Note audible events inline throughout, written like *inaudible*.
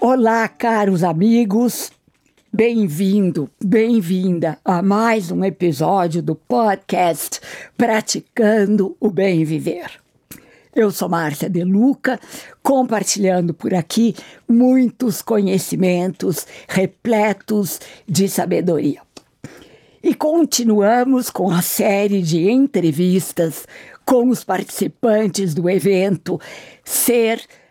Olá, caros amigos. Bem-vindo, bem-vinda a mais um episódio do podcast Praticando o Bem Viver. Eu sou Márcia De Luca, compartilhando por aqui muitos conhecimentos repletos de sabedoria. E continuamos com a série de entrevistas com os participantes do evento Ser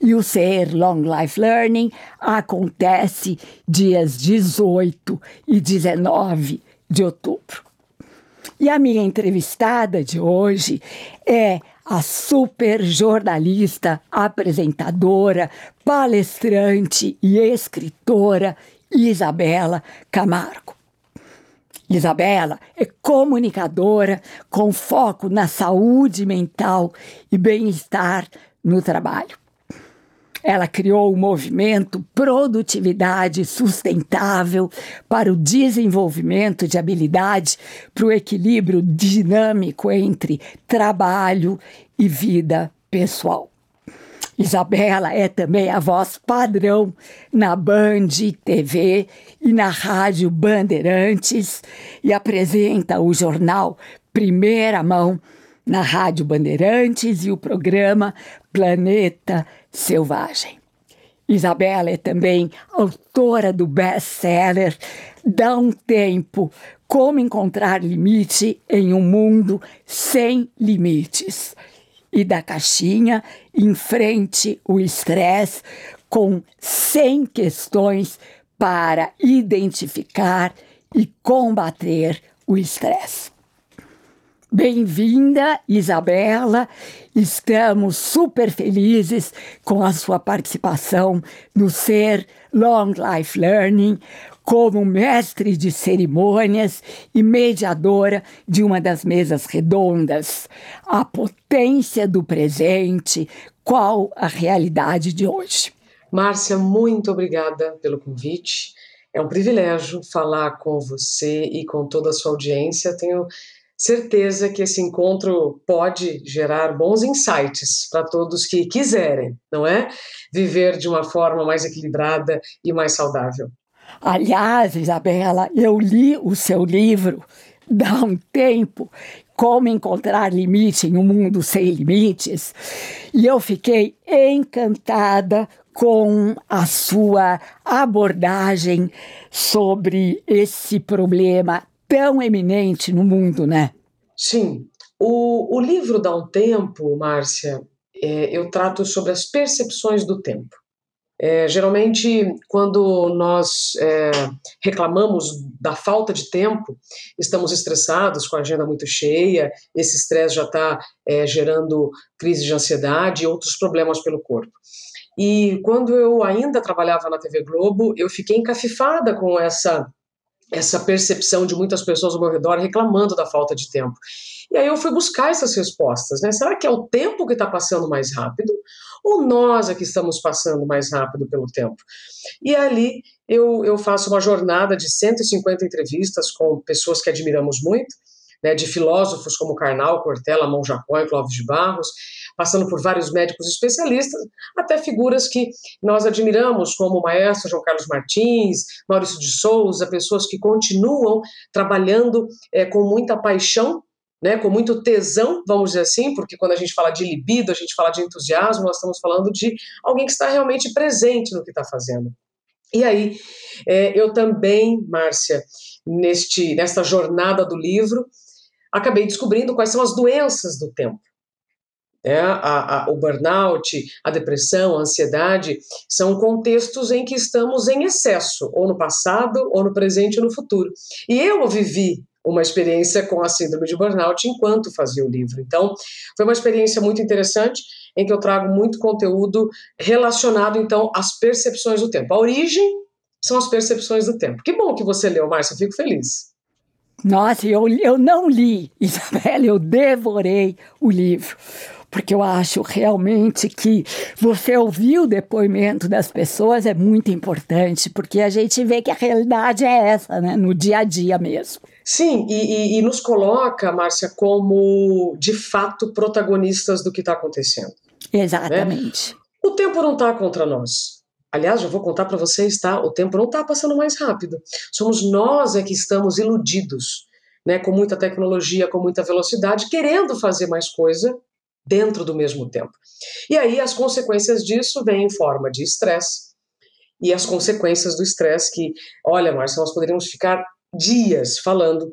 E o Ser Long Life Learning acontece dias 18 e 19 de outubro. E a minha entrevistada de hoje é a super jornalista, apresentadora, palestrante e escritora Isabela Camargo. Isabela é comunicadora com foco na saúde mental e bem-estar no trabalho. Ela criou o movimento Produtividade Sustentável para o desenvolvimento de habilidade para o equilíbrio dinâmico entre trabalho e vida pessoal. Isabela é também a voz padrão na Band TV e na Rádio Bandeirantes e apresenta o jornal Primeira Mão na Rádio Bandeirantes e o programa Planeta Selvagem. Isabela é também autora do best-seller Dá um Tempo Como Encontrar Limite em um Mundo Sem Limites. E da caixinha Enfrente o Estresse com 100 questões para identificar e combater o estresse. Bem-vinda, Isabela. Estamos super felizes com a sua participação no Ser Long Life Learning como mestre de cerimônias e mediadora de uma das mesas redondas. A potência do presente, qual a realidade de hoje? Márcia, muito obrigada pelo convite. É um privilégio falar com você e com toda a sua audiência. Tenho certeza que esse encontro pode gerar bons insights para todos que quiserem, não é? Viver de uma forma mais equilibrada e mais saudável. Aliás, Isabela, eu li o seu livro Dá um Tempo Como Encontrar Limite em um Mundo Sem Limites e eu fiquei encantada com a sua abordagem sobre esse problema tão eminente no mundo, né? Sim. O, o livro Dá um Tempo, Márcia, é, eu trato sobre as percepções do tempo. É, geralmente, quando nós é, reclamamos da falta de tempo, estamos estressados, com a agenda muito cheia, esse estresse já está é, gerando crise de ansiedade e outros problemas pelo corpo. E quando eu ainda trabalhava na TV Globo, eu fiquei encafifada com essa essa percepção de muitas pessoas ao meu redor reclamando da falta de tempo. E aí eu fui buscar essas respostas, né? Será que é o tempo que está passando mais rápido ou nós é que estamos passando mais rápido pelo tempo? E ali eu, eu faço uma jornada de 150 entrevistas com pessoas que admiramos muito, né, de filósofos como Karnal, Cortella, Monjacó e Clóvis de Barros, passando por vários médicos especialistas, até figuras que nós admiramos, como o maestro João Carlos Martins, Maurício de Souza, pessoas que continuam trabalhando é, com muita paixão né, com muito tesão, vamos dizer assim, porque quando a gente fala de libido, a gente fala de entusiasmo, nós estamos falando de alguém que está realmente presente no que está fazendo. E aí, é, eu também, Márcia, neste, nesta jornada do livro, acabei descobrindo quais são as doenças do tempo. É, a, a, o burnout, a depressão, a ansiedade são contextos em que estamos em excesso, ou no passado, ou no presente, ou no futuro. E eu vivi uma experiência com a síndrome de burnout enquanto fazia o livro. Então, foi uma experiência muito interessante em que eu trago muito conteúdo relacionado então às percepções do tempo, a origem são as percepções do tempo. Que bom que você leu, Márcia, fico feliz. Nossa, eu, eu não li, *laughs* Isabela, eu devorei o livro porque eu acho realmente que você ouvir o depoimento das pessoas é muito importante, porque a gente vê que a realidade é essa, né, no dia a dia mesmo. Sim, e, e, e nos coloca, Márcia, como de fato protagonistas do que está acontecendo. Exatamente. Né? O tempo não está contra nós. Aliás, já vou contar para vocês, tá? O tempo não está passando mais rápido. Somos nós é que estamos iludidos, né? Com muita tecnologia, com muita velocidade, querendo fazer mais coisa dentro do mesmo tempo. E aí as consequências disso vêm em forma de estresse. E as consequências do estresse que, olha, Márcia, nós poderíamos ficar dias falando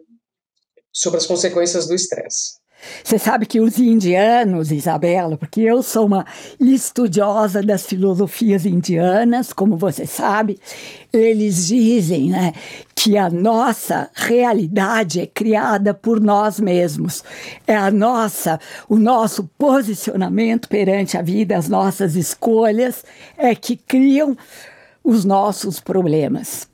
sobre as consequências do estresse. Você sabe que os indianos, Isabela, porque eu sou uma estudiosa das filosofias indianas, como você sabe, eles dizem né, que a nossa realidade é criada por nós mesmos. É a nossa, o nosso posicionamento perante a vida, as nossas escolhas é que criam os nossos problemas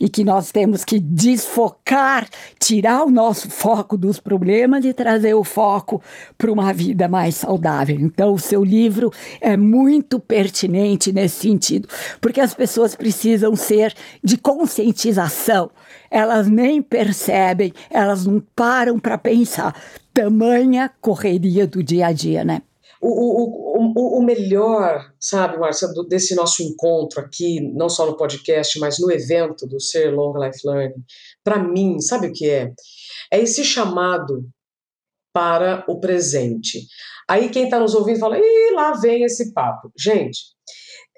e que nós temos que desfocar, tirar o nosso foco dos problemas e trazer o foco para uma vida mais saudável. Então, o seu livro é muito pertinente nesse sentido, porque as pessoas precisam ser de conscientização. Elas nem percebem, elas não param para pensar. Tamanha correria do dia a dia, né? O, o, o, o melhor, sabe, Marcia, desse nosso encontro aqui, não só no podcast, mas no evento do Ser Long Life Learning, para mim, sabe o que é? É esse chamado para o presente. Aí quem está nos ouvindo fala, e lá vem esse papo. Gente,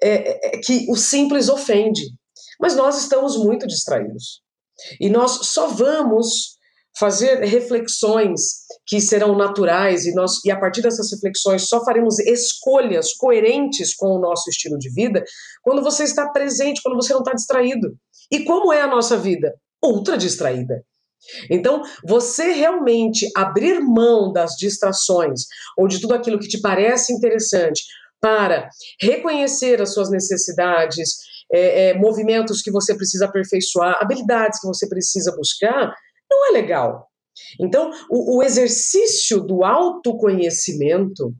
é, é, é que o simples ofende, mas nós estamos muito distraídos. E nós só vamos fazer reflexões que serão naturais e nós e a partir dessas reflexões só faremos escolhas coerentes com o nosso estilo de vida quando você está presente, quando você não está distraído. E como é a nossa vida? Ultra distraída. Então, você realmente abrir mão das distrações ou de tudo aquilo que te parece interessante para reconhecer as suas necessidades, é, é, movimentos que você precisa aperfeiçoar, habilidades que você precisa buscar, não é legal. Então, o, o exercício do autoconhecimento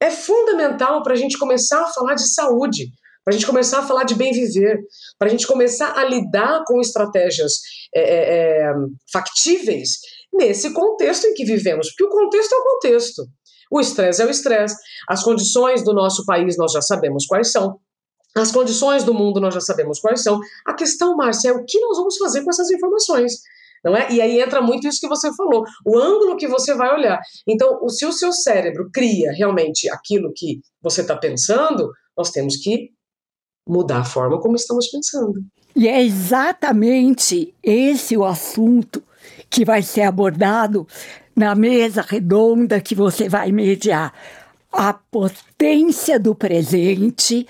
é fundamental para a gente começar a falar de saúde, para a gente começar a falar de bem viver, para a gente começar a lidar com estratégias é, é, é, factíveis nesse contexto em que vivemos, porque o contexto é o contexto. O estresse é o estresse, as condições do nosso país nós já sabemos quais são, as condições do mundo nós já sabemos quais são. A questão, Márcia, é o que nós vamos fazer com essas informações não é? E aí entra muito isso que você falou, o ângulo que você vai olhar. Então, se o seu cérebro cria realmente aquilo que você está pensando, nós temos que mudar a forma como estamos pensando. E é exatamente esse o assunto que vai ser abordado na mesa redonda que você vai mediar. A potência do presente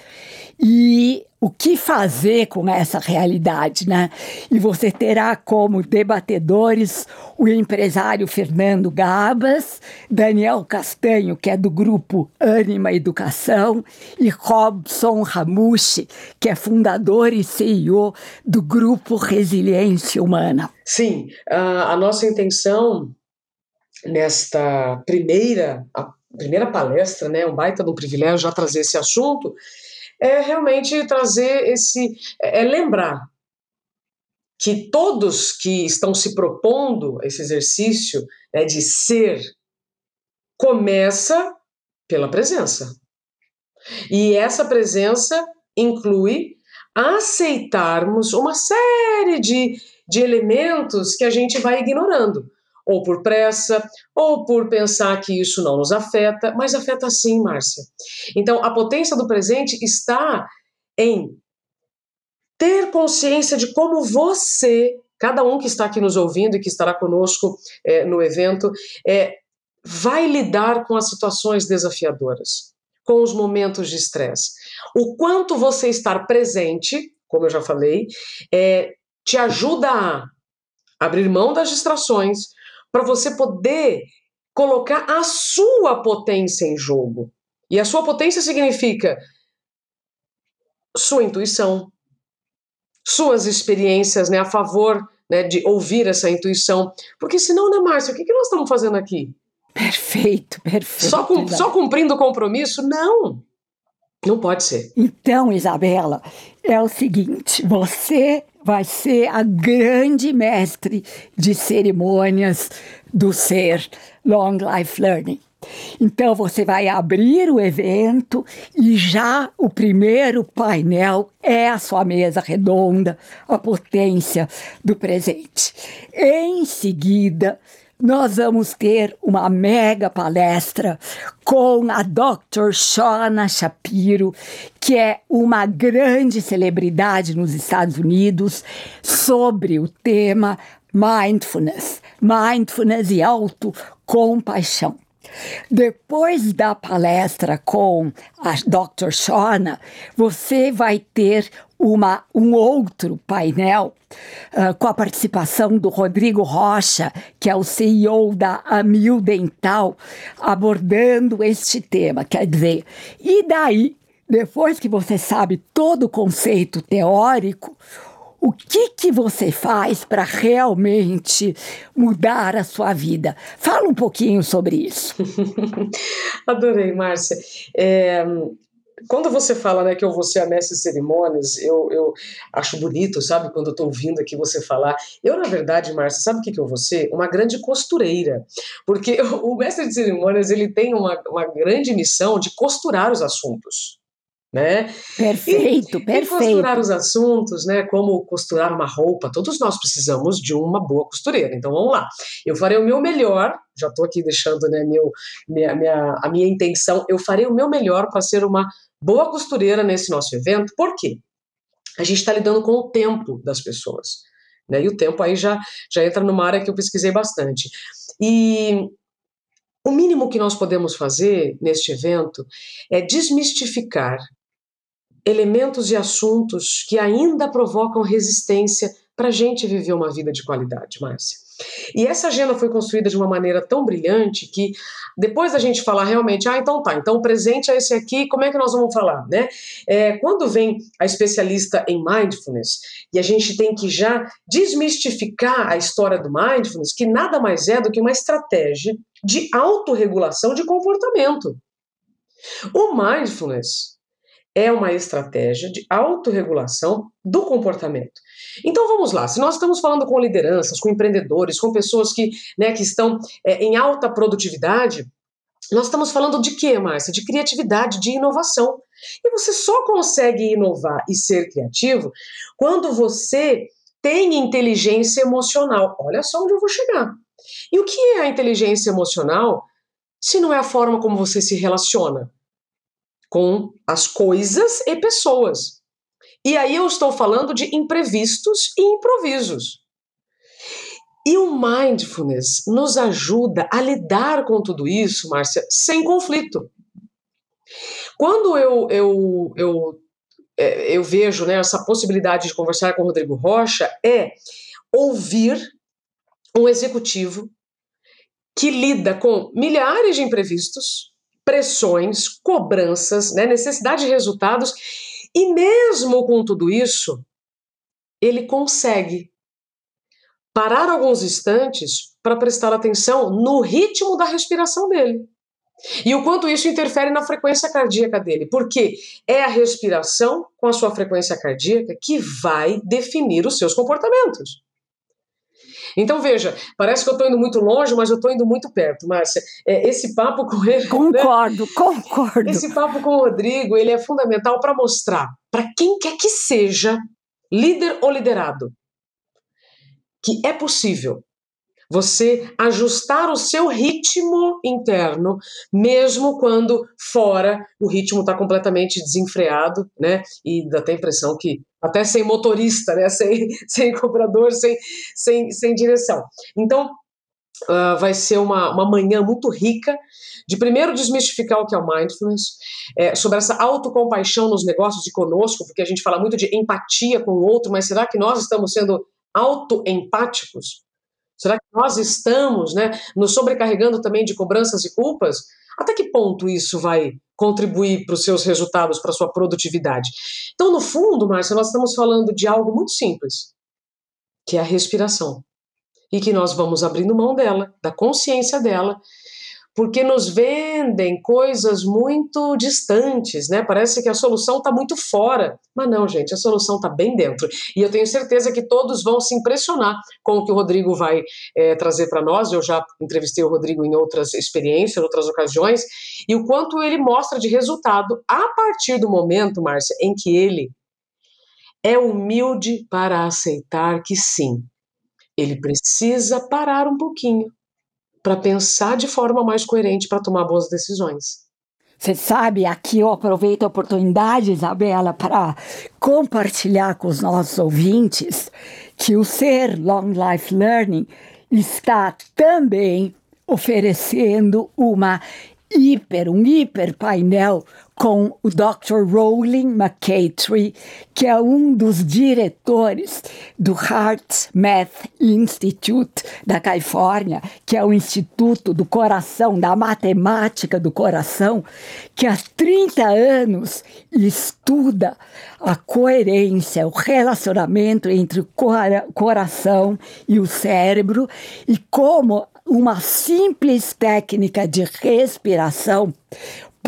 e o que fazer com essa realidade, né? E você terá como debatedores o empresário Fernando Gabas, Daniel Castanho, que é do grupo Anima Educação, e Robson Ramushi, que é fundador e CEO do grupo Resiliência Humana. Sim, a nossa intenção nesta primeira, primeira palestra, né, um baita um privilégio já trazer esse assunto, é realmente trazer esse. é, é lembrar que todos que estão se propondo esse exercício né, de ser começa pela presença. E essa presença inclui aceitarmos uma série de, de elementos que a gente vai ignorando ou por pressa, ou por pensar que isso não nos afeta, mas afeta sim, Márcia. Então, a potência do presente está em ter consciência de como você, cada um que está aqui nos ouvindo e que estará conosco é, no evento, é, vai lidar com as situações desafiadoras, com os momentos de estresse. O quanto você estar presente, como eu já falei, é, te ajuda a abrir mão das distrações, para você poder colocar a sua potência em jogo. E a sua potência significa sua intuição, suas experiências né, a favor né, de ouvir essa intuição. Porque senão, né, Márcia, o que, que nós estamos fazendo aqui? Perfeito, perfeito. Só, com, só cumprindo o compromisso? Não. Não pode ser. Então, Isabela, é o seguinte: você vai ser a grande mestre de cerimônias do ser Long Life Learning. Então você vai abrir o evento e já o primeiro painel é a sua mesa redonda, a potência do presente. Em seguida, nós vamos ter uma mega palestra com a Dr. Shona Shapiro, que é uma grande celebridade nos Estados Unidos, sobre o tema mindfulness, mindfulness e autocompaixão. Depois da palestra com a Dr. Shona, você vai ter uma, um outro painel uh, com a participação do Rodrigo Rocha, que é o CEO da Amil Dental, abordando este tema. Quer dizer, e daí, depois que você sabe todo o conceito teórico, o que, que você faz para realmente mudar a sua vida? Fala um pouquinho sobre isso. *laughs* Adorei, Márcia. É, quando você fala né, que eu vou ser a mestre de cerimônias, eu, eu acho bonito, sabe? Quando eu estou ouvindo aqui você falar. Eu, na verdade, Márcia, sabe o que, que eu vou ser? Uma grande costureira. Porque *laughs* o mestre de cerimônias ele tem uma, uma grande missão de costurar os assuntos né? Perfeito, e, perfeito. E costurar os assuntos, né? Como costurar uma roupa, todos nós precisamos de uma boa costureira. Então vamos lá. Eu farei o meu melhor, já estou aqui deixando né, meu, minha, minha, a minha intenção, eu farei o meu melhor para ser uma boa costureira nesse nosso evento. Por quê? A gente está lidando com o tempo das pessoas. Né? E o tempo aí já, já entra numa área que eu pesquisei bastante. E o mínimo que nós podemos fazer neste evento é desmistificar elementos e assuntos que ainda provocam resistência para a gente viver uma vida de qualidade, Márcia. E essa agenda foi construída de uma maneira tão brilhante que depois da gente falar realmente, ah, então tá, então o presente é esse aqui, como é que nós vamos falar, né? É, quando vem a especialista em mindfulness e a gente tem que já desmistificar a história do mindfulness, que nada mais é do que uma estratégia de autorregulação de comportamento. O mindfulness é uma estratégia de autorregulação do comportamento. Então vamos lá, se nós estamos falando com lideranças, com empreendedores, com pessoas que, né, que estão é, em alta produtividade, nós estamos falando de quê, Márcia? De criatividade, de inovação. E você só consegue inovar e ser criativo quando você tem inteligência emocional. Olha só onde eu vou chegar. E o que é a inteligência emocional se não é a forma como você se relaciona? Com as coisas e pessoas. E aí eu estou falando de imprevistos e improvisos. E o mindfulness nos ajuda a lidar com tudo isso, Márcia, sem conflito. Quando eu, eu, eu, é, eu vejo né, essa possibilidade de conversar com o Rodrigo Rocha, é ouvir um executivo que lida com milhares de imprevistos, pressões, cobranças, né, necessidade de resultados, e mesmo com tudo isso, ele consegue parar alguns instantes para prestar atenção no ritmo da respiração dele. E o quanto isso interfere na frequência cardíaca dele, porque é a respiração com a sua frequência cardíaca que vai definir os seus comportamentos. Então, veja, parece que eu estou indo muito longe, mas eu estou indo muito perto, Márcia. É, esse papo com ele. Né? Concordo, né? concordo. Esse papo com o Rodrigo, ele é fundamental para mostrar para quem quer que seja, líder ou liderado, que é possível você ajustar o seu ritmo interno, mesmo quando fora o ritmo está completamente desenfreado, né? E dá até a impressão que até sem motorista, né? *laughs* Sem, sem cobrador, sem, sem, sem direção. Então, Uh, vai ser uma, uma manhã muito rica de primeiro desmistificar o que é o mindfulness, é, sobre essa autocompaixão nos negócios e conosco, porque a gente fala muito de empatia com o outro, mas será que nós estamos sendo autoempáticos? Será que nós estamos né, nos sobrecarregando também de cobranças e culpas? Até que ponto isso vai contribuir para os seus resultados, para a sua produtividade? Então, no fundo, Márcia, nós estamos falando de algo muito simples, que é a respiração. E que nós vamos abrindo mão dela, da consciência dela, porque nos vendem coisas muito distantes, né? Parece que a solução está muito fora. Mas não, gente, a solução está bem dentro. E eu tenho certeza que todos vão se impressionar com o que o Rodrigo vai é, trazer para nós. Eu já entrevistei o Rodrigo em outras experiências, em outras ocasiões, e o quanto ele mostra de resultado a partir do momento, Márcia, em que ele é humilde para aceitar que sim, ele precisa parar um pouquinho para pensar de forma mais coerente para tomar boas decisões. Você sabe, aqui eu aproveito a oportunidade, Isabela, para compartilhar com os nossos ouvintes que o Ser Long Life Learning está também oferecendo uma hiper, um hiper painel com o Dr. Rowling McCatry, que é um dos diretores do Heart Math Institute da Califórnia, que é o Instituto do Coração, da Matemática do Coração, que há 30 anos estuda a coerência, o relacionamento entre o coração e o cérebro e como uma simples técnica de respiração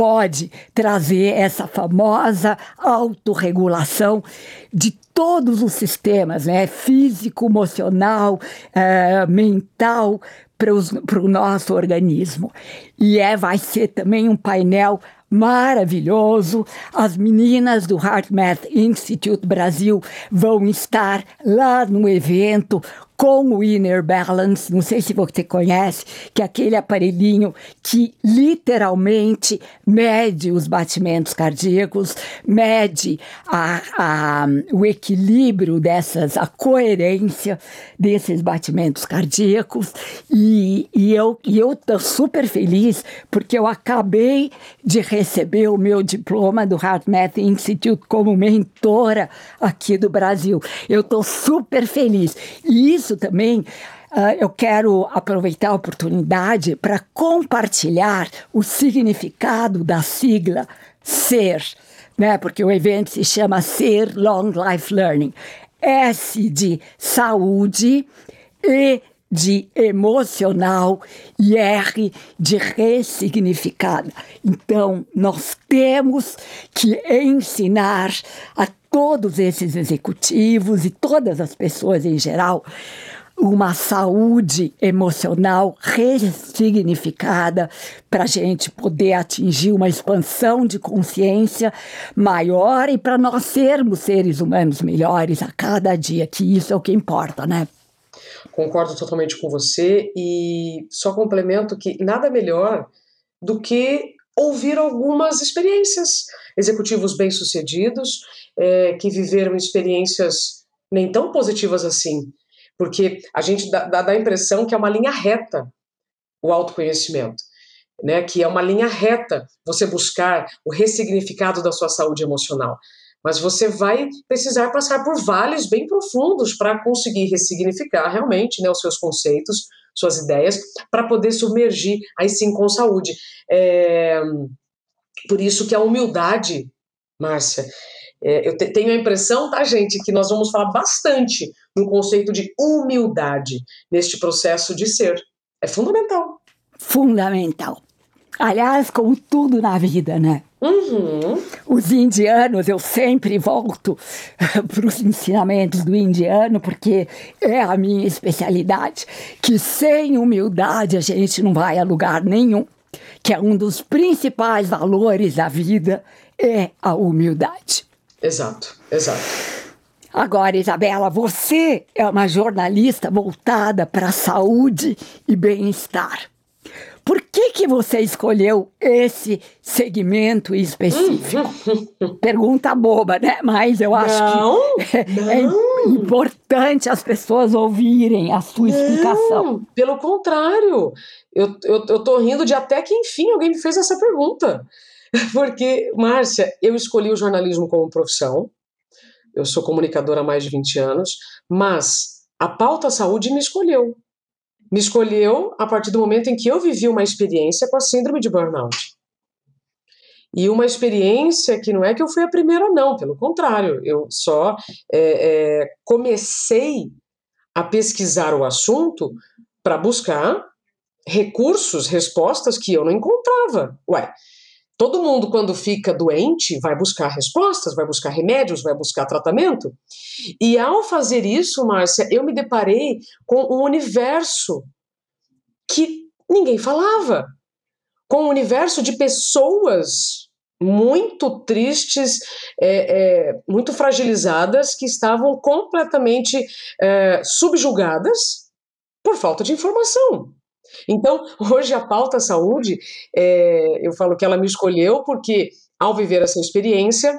pode trazer essa famosa autorregulação de todos os sistemas, né? físico, emocional, é, mental, para o nosso organismo. E é, vai ser também um painel maravilhoso. As meninas do Heart Math Institute Brasil vão estar lá no evento com o Inner Balance, não sei se você conhece, que é aquele aparelhinho que literalmente mede os batimentos cardíacos, mede a, a, o equilíbrio dessas, a coerência desses batimentos cardíacos. E, e eu estou super feliz porque eu acabei de receber o meu diploma do Heart Math Institute como mentora aqui do Brasil. Eu estou super feliz. E isso também Uh, eu quero aproveitar a oportunidade para compartilhar o significado da sigla SER, né? porque o evento se chama SER Long Life Learning. S de saúde, E de emocional e R de ressignificada. Então, nós temos que ensinar a todos esses executivos e todas as pessoas em geral uma saúde emocional ressignificada para a gente poder atingir uma expansão de consciência maior e para nós sermos seres humanos melhores a cada dia, que isso é o que importa, né? Concordo totalmente com você e só complemento que nada melhor do que ouvir algumas experiências. Executivos bem-sucedidos é, que viveram experiências nem tão positivas assim, porque a gente dá, dá a impressão que é uma linha reta o autoconhecimento. Né, que é uma linha reta você buscar o ressignificado da sua saúde emocional. Mas você vai precisar passar por vales bem profundos para conseguir ressignificar realmente né, os seus conceitos, suas ideias, para poder submergir aí sim com saúde. É, por isso que a humildade, Márcia, é, eu te, tenho a impressão, tá, gente, que nós vamos falar bastante no conceito de humildade neste processo de ser. É fundamental. Fundamental. Aliás, como tudo na vida, né? Uhum. Os indianos, eu sempre volto para os ensinamentos do indiano, porque é a minha especialidade, que sem humildade a gente não vai a lugar nenhum, que é um dos principais valores da vida, é a humildade. Exato, exato. Agora, Isabela, você é uma jornalista voltada para a saúde e bem-estar. Por que, que você escolheu esse segmento específico? *laughs* Pergunta boba, né? Mas eu acho não, que *laughs* é, é importante as pessoas ouvirem a sua explicação. Não, pelo contrário, eu, eu, eu tô rindo de até que enfim alguém me fez essa pergunta. *laughs* Porque, Márcia, eu escolhi o jornalismo como profissão, eu sou comunicadora há mais de 20 anos, mas a pauta saúde me escolheu. Me escolheu a partir do momento em que eu vivi uma experiência com a síndrome de burnout. E uma experiência que não é que eu fui a primeira, não, pelo contrário, eu só é, é, comecei a pesquisar o assunto para buscar recursos, respostas que eu não encontrava. Ué, todo mundo, quando fica doente, vai buscar respostas, vai buscar remédios, vai buscar tratamento. E ao fazer isso, Márcia, eu me deparei com um universo que ninguém falava com um universo de pessoas muito tristes, é, é, muito fragilizadas, que estavam completamente é, subjugadas por falta de informação. Então, *laughs* hoje a pauta saúde, é, eu falo que ela me escolheu porque, ao viver essa experiência,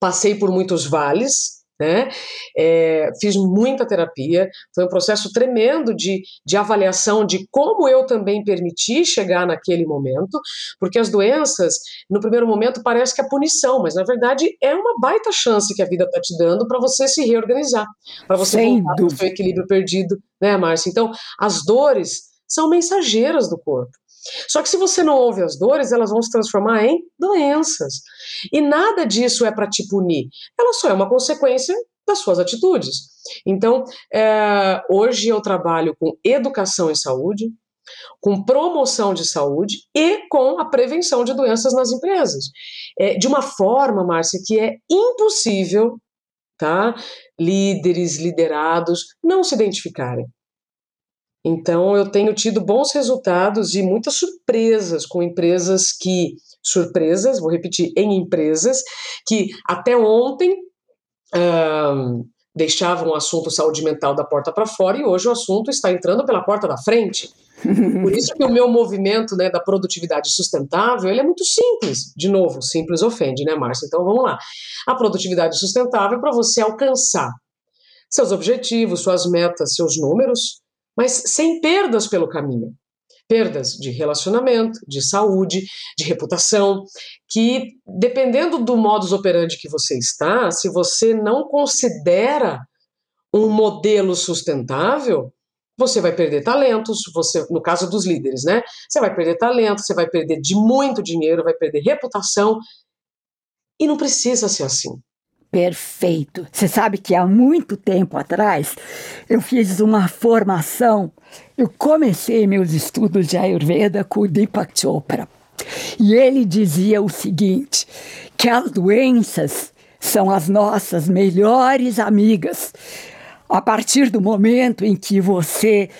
passei por muitos vales, né? É, fiz muita terapia, foi um processo tremendo de, de avaliação de como eu também permiti chegar naquele momento, porque as doenças, no primeiro momento, parece que é punição, mas na verdade é uma baita chance que a vida está te dando para você se reorganizar, para você Sem voltar ao seu equilíbrio perdido, né, Márcia? Então, as dores são mensageiras do corpo. Só que se você não ouve as dores, elas vão se transformar em doenças. E nada disso é para te punir. Ela só é uma consequência das suas atitudes. Então, é, hoje eu trabalho com educação em saúde, com promoção de saúde e com a prevenção de doenças nas empresas. É, de uma forma, Márcia, que é impossível tá, líderes, liderados não se identificarem. Então, eu tenho tido bons resultados e muitas surpresas com empresas que. Surpresas, vou repetir, em empresas que até ontem um, deixavam o assunto saúde mental da porta para fora e hoje o assunto está entrando pela porta da frente. Por isso que o meu movimento né, da produtividade sustentável ele é muito simples. De novo, simples ofende, né, Márcia? Então vamos lá. A produtividade sustentável é para você alcançar seus objetivos, suas metas, seus números, mas sem perdas pelo caminho. Perdas de relacionamento, de saúde, de reputação, que dependendo do modus operandi que você está, se você não considera um modelo sustentável, você vai perder talentos, você, no caso dos líderes, né? Você vai perder talento, você vai perder de muito dinheiro, vai perder reputação. E não precisa ser assim. Perfeito. Você sabe que há muito tempo atrás eu fiz uma formação. Eu comecei meus estudos de Ayurveda com o Deepak Chopra. E ele dizia o seguinte: que as doenças são as nossas melhores amigas. A partir do momento em que você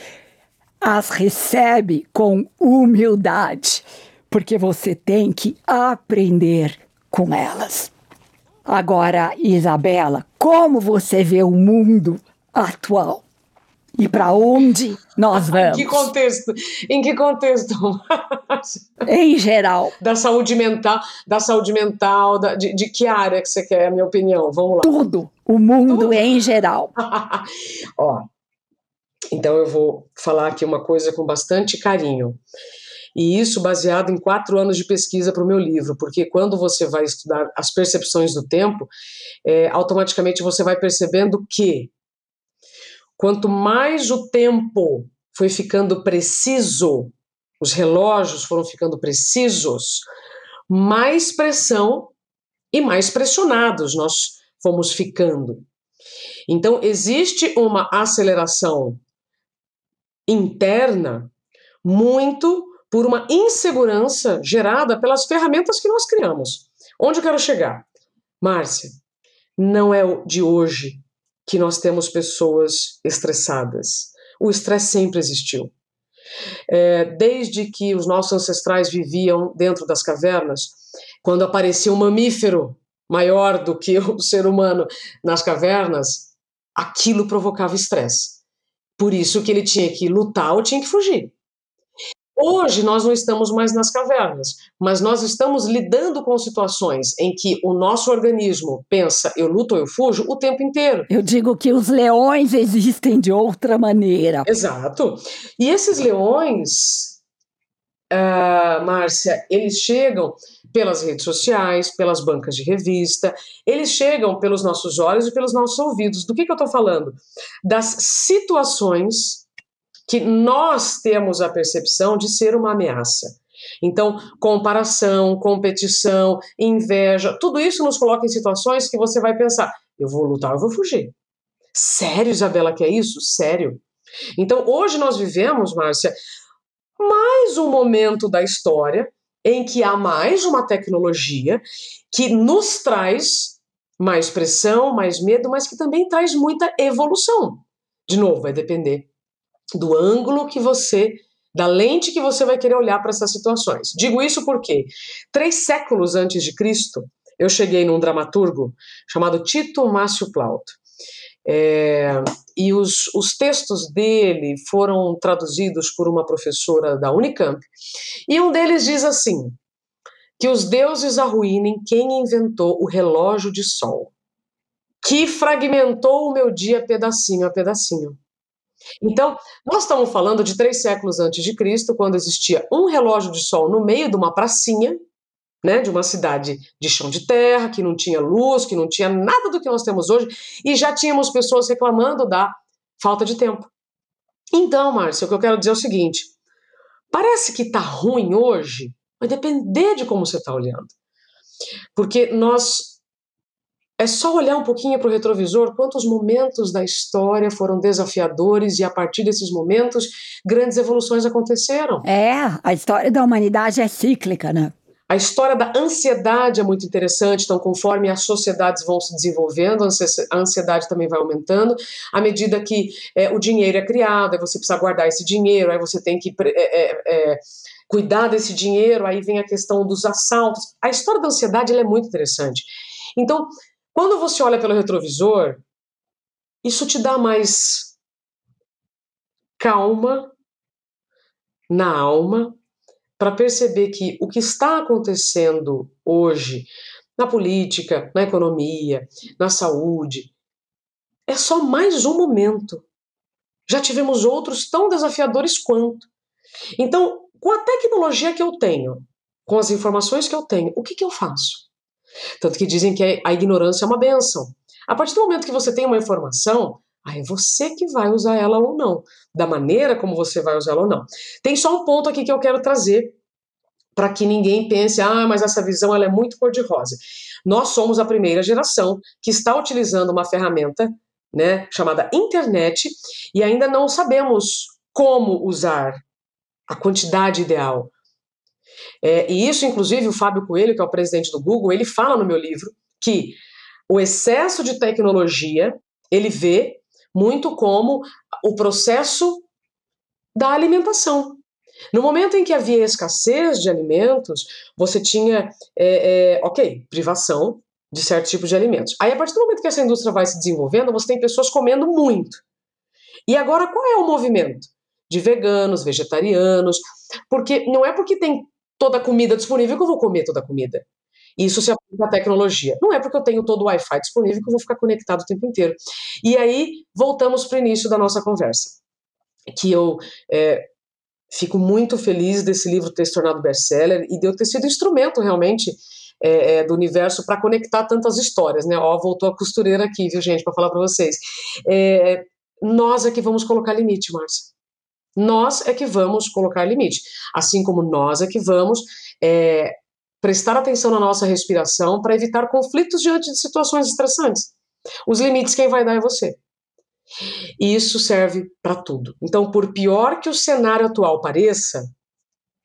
as recebe com humildade, porque você tem que aprender com elas. Agora, Isabela, como você vê o mundo atual? E para onde nós vamos? Em que contexto? Em que contexto? *laughs* em geral. Da saúde mental, da saúde mental, da, de, de, que área que você quer, a minha opinião? Vamos lá. Tudo. O mundo Tudo. em geral. *laughs* Ó, então eu vou falar aqui uma coisa com bastante carinho. E isso baseado em quatro anos de pesquisa para o meu livro, porque quando você vai estudar as percepções do tempo, é, automaticamente você vai percebendo que quanto mais o tempo foi ficando preciso, os relógios foram ficando precisos, mais pressão e mais pressionados nós fomos ficando. Então, existe uma aceleração interna muito por uma insegurança gerada pelas ferramentas que nós criamos. Onde eu quero chegar? Márcia, não é de hoje que nós temos pessoas estressadas. O estresse sempre existiu. É, desde que os nossos ancestrais viviam dentro das cavernas, quando aparecia um mamífero maior do que *laughs* o ser humano nas cavernas, aquilo provocava estresse. Por isso que ele tinha que lutar ou tinha que fugir. Hoje nós não estamos mais nas cavernas, mas nós estamos lidando com situações em que o nosso organismo pensa eu luto ou eu fujo o tempo inteiro. Eu digo que os leões existem de outra maneira. Exato. E esses leões, uh, Márcia, eles chegam pelas redes sociais, pelas bancas de revista, eles chegam pelos nossos olhos e pelos nossos ouvidos. Do que, que eu estou falando? Das situações que nós temos a percepção de ser uma ameaça. Então, comparação, competição, inveja, tudo isso nos coloca em situações que você vai pensar: eu vou lutar, eu vou fugir. Sério, Isabela, que é isso? Sério. Então, hoje nós vivemos, Márcia, mais um momento da história em que há mais uma tecnologia que nos traz mais pressão, mais medo, mas que também traz muita evolução. De novo, vai depender do ângulo que você, da lente que você vai querer olhar para essas situações. Digo isso porque três séculos antes de Cristo, eu cheguei num dramaturgo chamado Tito Márcio Plauto. É, e os, os textos dele foram traduzidos por uma professora da Unicamp. E um deles diz assim: que os deuses arruinem quem inventou o relógio de sol, que fragmentou o meu dia pedacinho a pedacinho. Então, nós estamos falando de três séculos antes de Cristo, quando existia um relógio de sol no meio de uma pracinha, né, de uma cidade de chão de terra, que não tinha luz, que não tinha nada do que nós temos hoje, e já tínhamos pessoas reclamando da falta de tempo. Então, Márcia, o que eu quero dizer é o seguinte: parece que está ruim hoje, vai depender de como você está olhando. Porque nós. É só olhar um pouquinho para o retrovisor quantos momentos da história foram desafiadores e a partir desses momentos grandes evoluções aconteceram. É, a história da humanidade é cíclica, né? A história da ansiedade é muito interessante, então, conforme as sociedades vão se desenvolvendo, a ansiedade também vai aumentando, à medida que é, o dinheiro é criado, aí você precisa guardar esse dinheiro, aí você tem que é, é, cuidar desse dinheiro, aí vem a questão dos assaltos. A história da ansiedade é muito interessante. Então, quando você olha pelo retrovisor, isso te dá mais calma na alma, para perceber que o que está acontecendo hoje na política, na economia, na saúde, é só mais um momento. Já tivemos outros tão desafiadores quanto. Então, com a tecnologia que eu tenho, com as informações que eu tenho, o que, que eu faço? Tanto que dizem que a ignorância é uma benção. A partir do momento que você tem uma informação, Aí é você que vai usar ela ou não, da maneira como você vai usar ela ou não. Tem só um ponto aqui que eu quero trazer para que ninguém pense, ah, mas essa visão ela é muito cor-de-rosa. Nós somos a primeira geração que está utilizando uma ferramenta, né, chamada internet, e ainda não sabemos como usar a quantidade ideal. É, e isso, inclusive, o Fábio Coelho, que é o presidente do Google, ele fala no meu livro que o excesso de tecnologia ele vê muito como o processo da alimentação. No momento em que havia escassez de alimentos, você tinha, é, é, ok, privação de certos tipos de alimentos. Aí, a partir do momento que essa indústria vai se desenvolvendo, você tem pessoas comendo muito. E agora, qual é o movimento? De veganos, vegetarianos, porque não é porque tem toda a comida disponível que eu vou comer toda a comida. Isso se aplica à tecnologia. Não é porque eu tenho todo o Wi-Fi disponível que eu vou ficar conectado o tempo inteiro. E aí, voltamos para o início da nossa conversa. Que eu é, fico muito feliz desse livro ter se tornado best-seller e de eu ter sido instrumento realmente é, é, do universo para conectar tantas histórias, né? Ó, voltou a costureira aqui, viu, gente, para falar para vocês. É, nós é que vamos colocar limite, Márcia. Nós é que vamos colocar limite. Assim como nós é que vamos é, prestar atenção na nossa respiração para evitar conflitos diante de situações estressantes. Os limites quem vai dar é você. E isso serve para tudo. Então, por pior que o cenário atual pareça,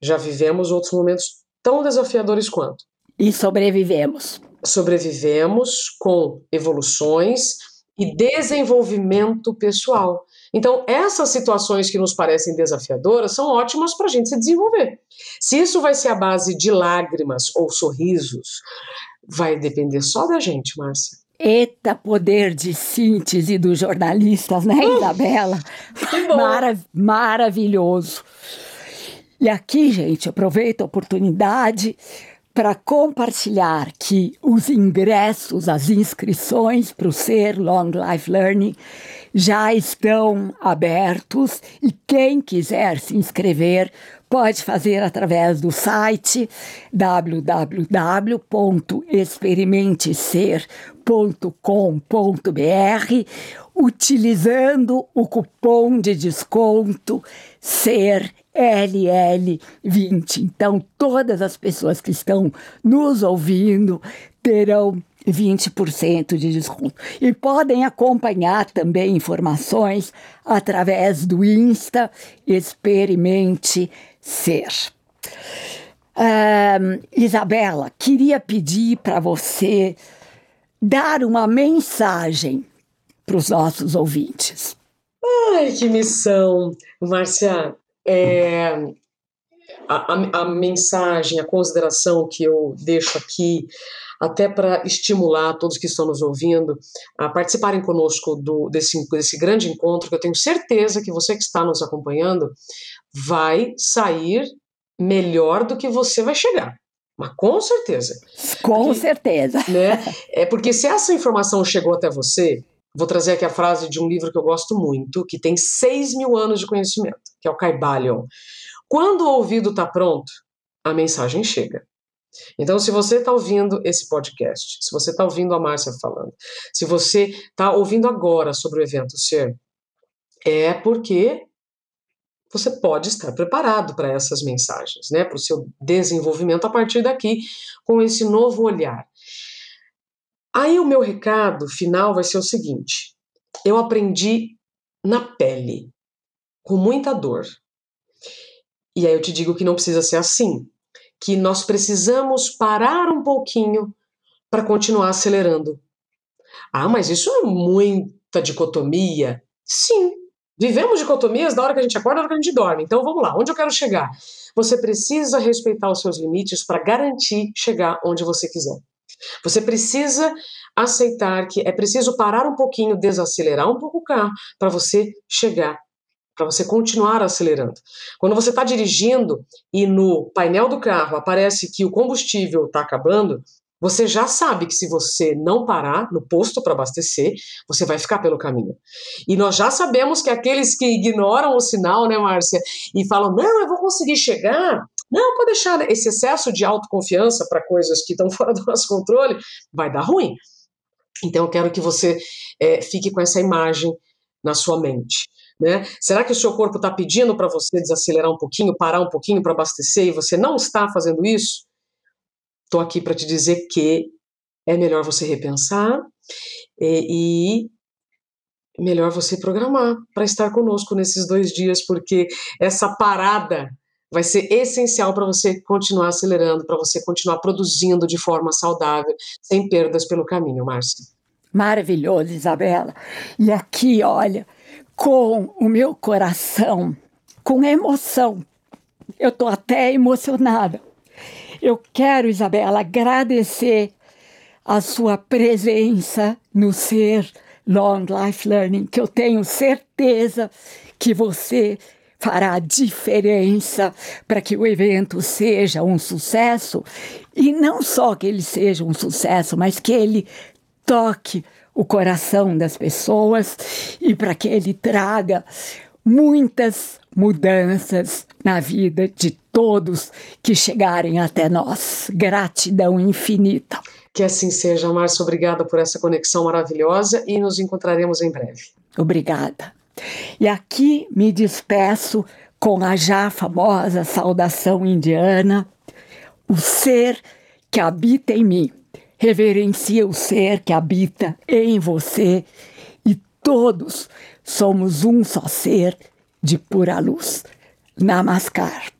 já vivemos outros momentos tão desafiadores quanto. E sobrevivemos. Sobrevivemos com evoluções e desenvolvimento pessoal. Então, essas situações que nos parecem desafiadoras são ótimas para a gente se desenvolver. Se isso vai ser a base de lágrimas ou sorrisos, vai depender só da gente, Márcia. Eita, poder de síntese dos jornalistas, né, hum, Isabela? *laughs* Marav maravilhoso. E aqui, gente, aproveito a oportunidade para compartilhar que os ingressos, as inscrições para o Ser Long Life Learning já estão abertos e quem quiser se inscrever pode fazer através do site www.experimentecer.com.br utilizando o cupom de desconto SER LL20. Então, todas as pessoas que estão nos ouvindo terão 20% de desconto. E podem acompanhar também informações através do Insta Experimente Ser. Isabela, queria pedir para você dar uma mensagem para os nossos ouvintes. Ai, que missão, Márcia é, a, a, a, mensagem, a consideração que eu deixo aqui, até para estimular todos que estão nos ouvindo a participarem conosco do, desse, desse grande encontro, que eu tenho certeza que você que está nos acompanhando vai sair melhor do que você vai chegar. Mas com certeza. Com porque, certeza. Né, é porque se essa informação chegou até você, Vou trazer aqui a frase de um livro que eu gosto muito, que tem 6 mil anos de conhecimento, que é o Caibalion. Quando o ouvido está pronto, a mensagem chega. Então, se você está ouvindo esse podcast, se você está ouvindo a Márcia falando, se você está ouvindo agora sobre o evento Ser, é porque você pode estar preparado para essas mensagens, né? para o seu desenvolvimento a partir daqui, com esse novo olhar. Aí o meu recado final vai ser o seguinte: eu aprendi na pele, com muita dor. E aí eu te digo que não precisa ser assim, que nós precisamos parar um pouquinho para continuar acelerando. Ah, mas isso é muita dicotomia. Sim, vivemos dicotomias da hora que a gente acorda e da hora que a gente dorme. Então vamos lá, onde eu quero chegar? Você precisa respeitar os seus limites para garantir chegar onde você quiser. Você precisa aceitar que é preciso parar um pouquinho, desacelerar um pouco o carro para você chegar, para você continuar acelerando. Quando você está dirigindo e no painel do carro aparece que o combustível está acabando, você já sabe que se você não parar no posto para abastecer, você vai ficar pelo caminho. E nós já sabemos que aqueles que ignoram o sinal, né, Márcia, e falam: não, eu vou conseguir chegar, não, pode deixar esse excesso de autoconfiança para coisas que estão *laughs* fora do nosso controle, vai dar ruim. Então, eu quero que você é, fique com essa imagem na sua mente. Né? Será que o seu corpo está pedindo para você desacelerar um pouquinho, parar um pouquinho para abastecer e você não está fazendo isso? Estou aqui para te dizer que é melhor você repensar e, e melhor você programar para estar conosco nesses dois dias, porque essa parada vai ser essencial para você continuar acelerando, para você continuar produzindo de forma saudável, sem perdas pelo caminho, Márcia. Maravilhoso, Isabela. E aqui, olha, com o meu coração, com emoção, eu estou até emocionada. Eu quero, Isabela, agradecer a sua presença no Ser Long Life Learning, que eu tenho certeza que você fará diferença para que o evento seja um sucesso e não só que ele seja um sucesso, mas que ele toque o coração das pessoas e para que ele traga muitas mudanças na vida de todos que chegarem até nós. Gratidão infinita. Que assim seja, Márcia. Obrigada por essa conexão maravilhosa e nos encontraremos em breve. Obrigada. E aqui me despeço com a já famosa saudação indiana: o ser que habita em mim reverencia o ser que habita em você e todos somos um só ser de pura luz. Namaskar.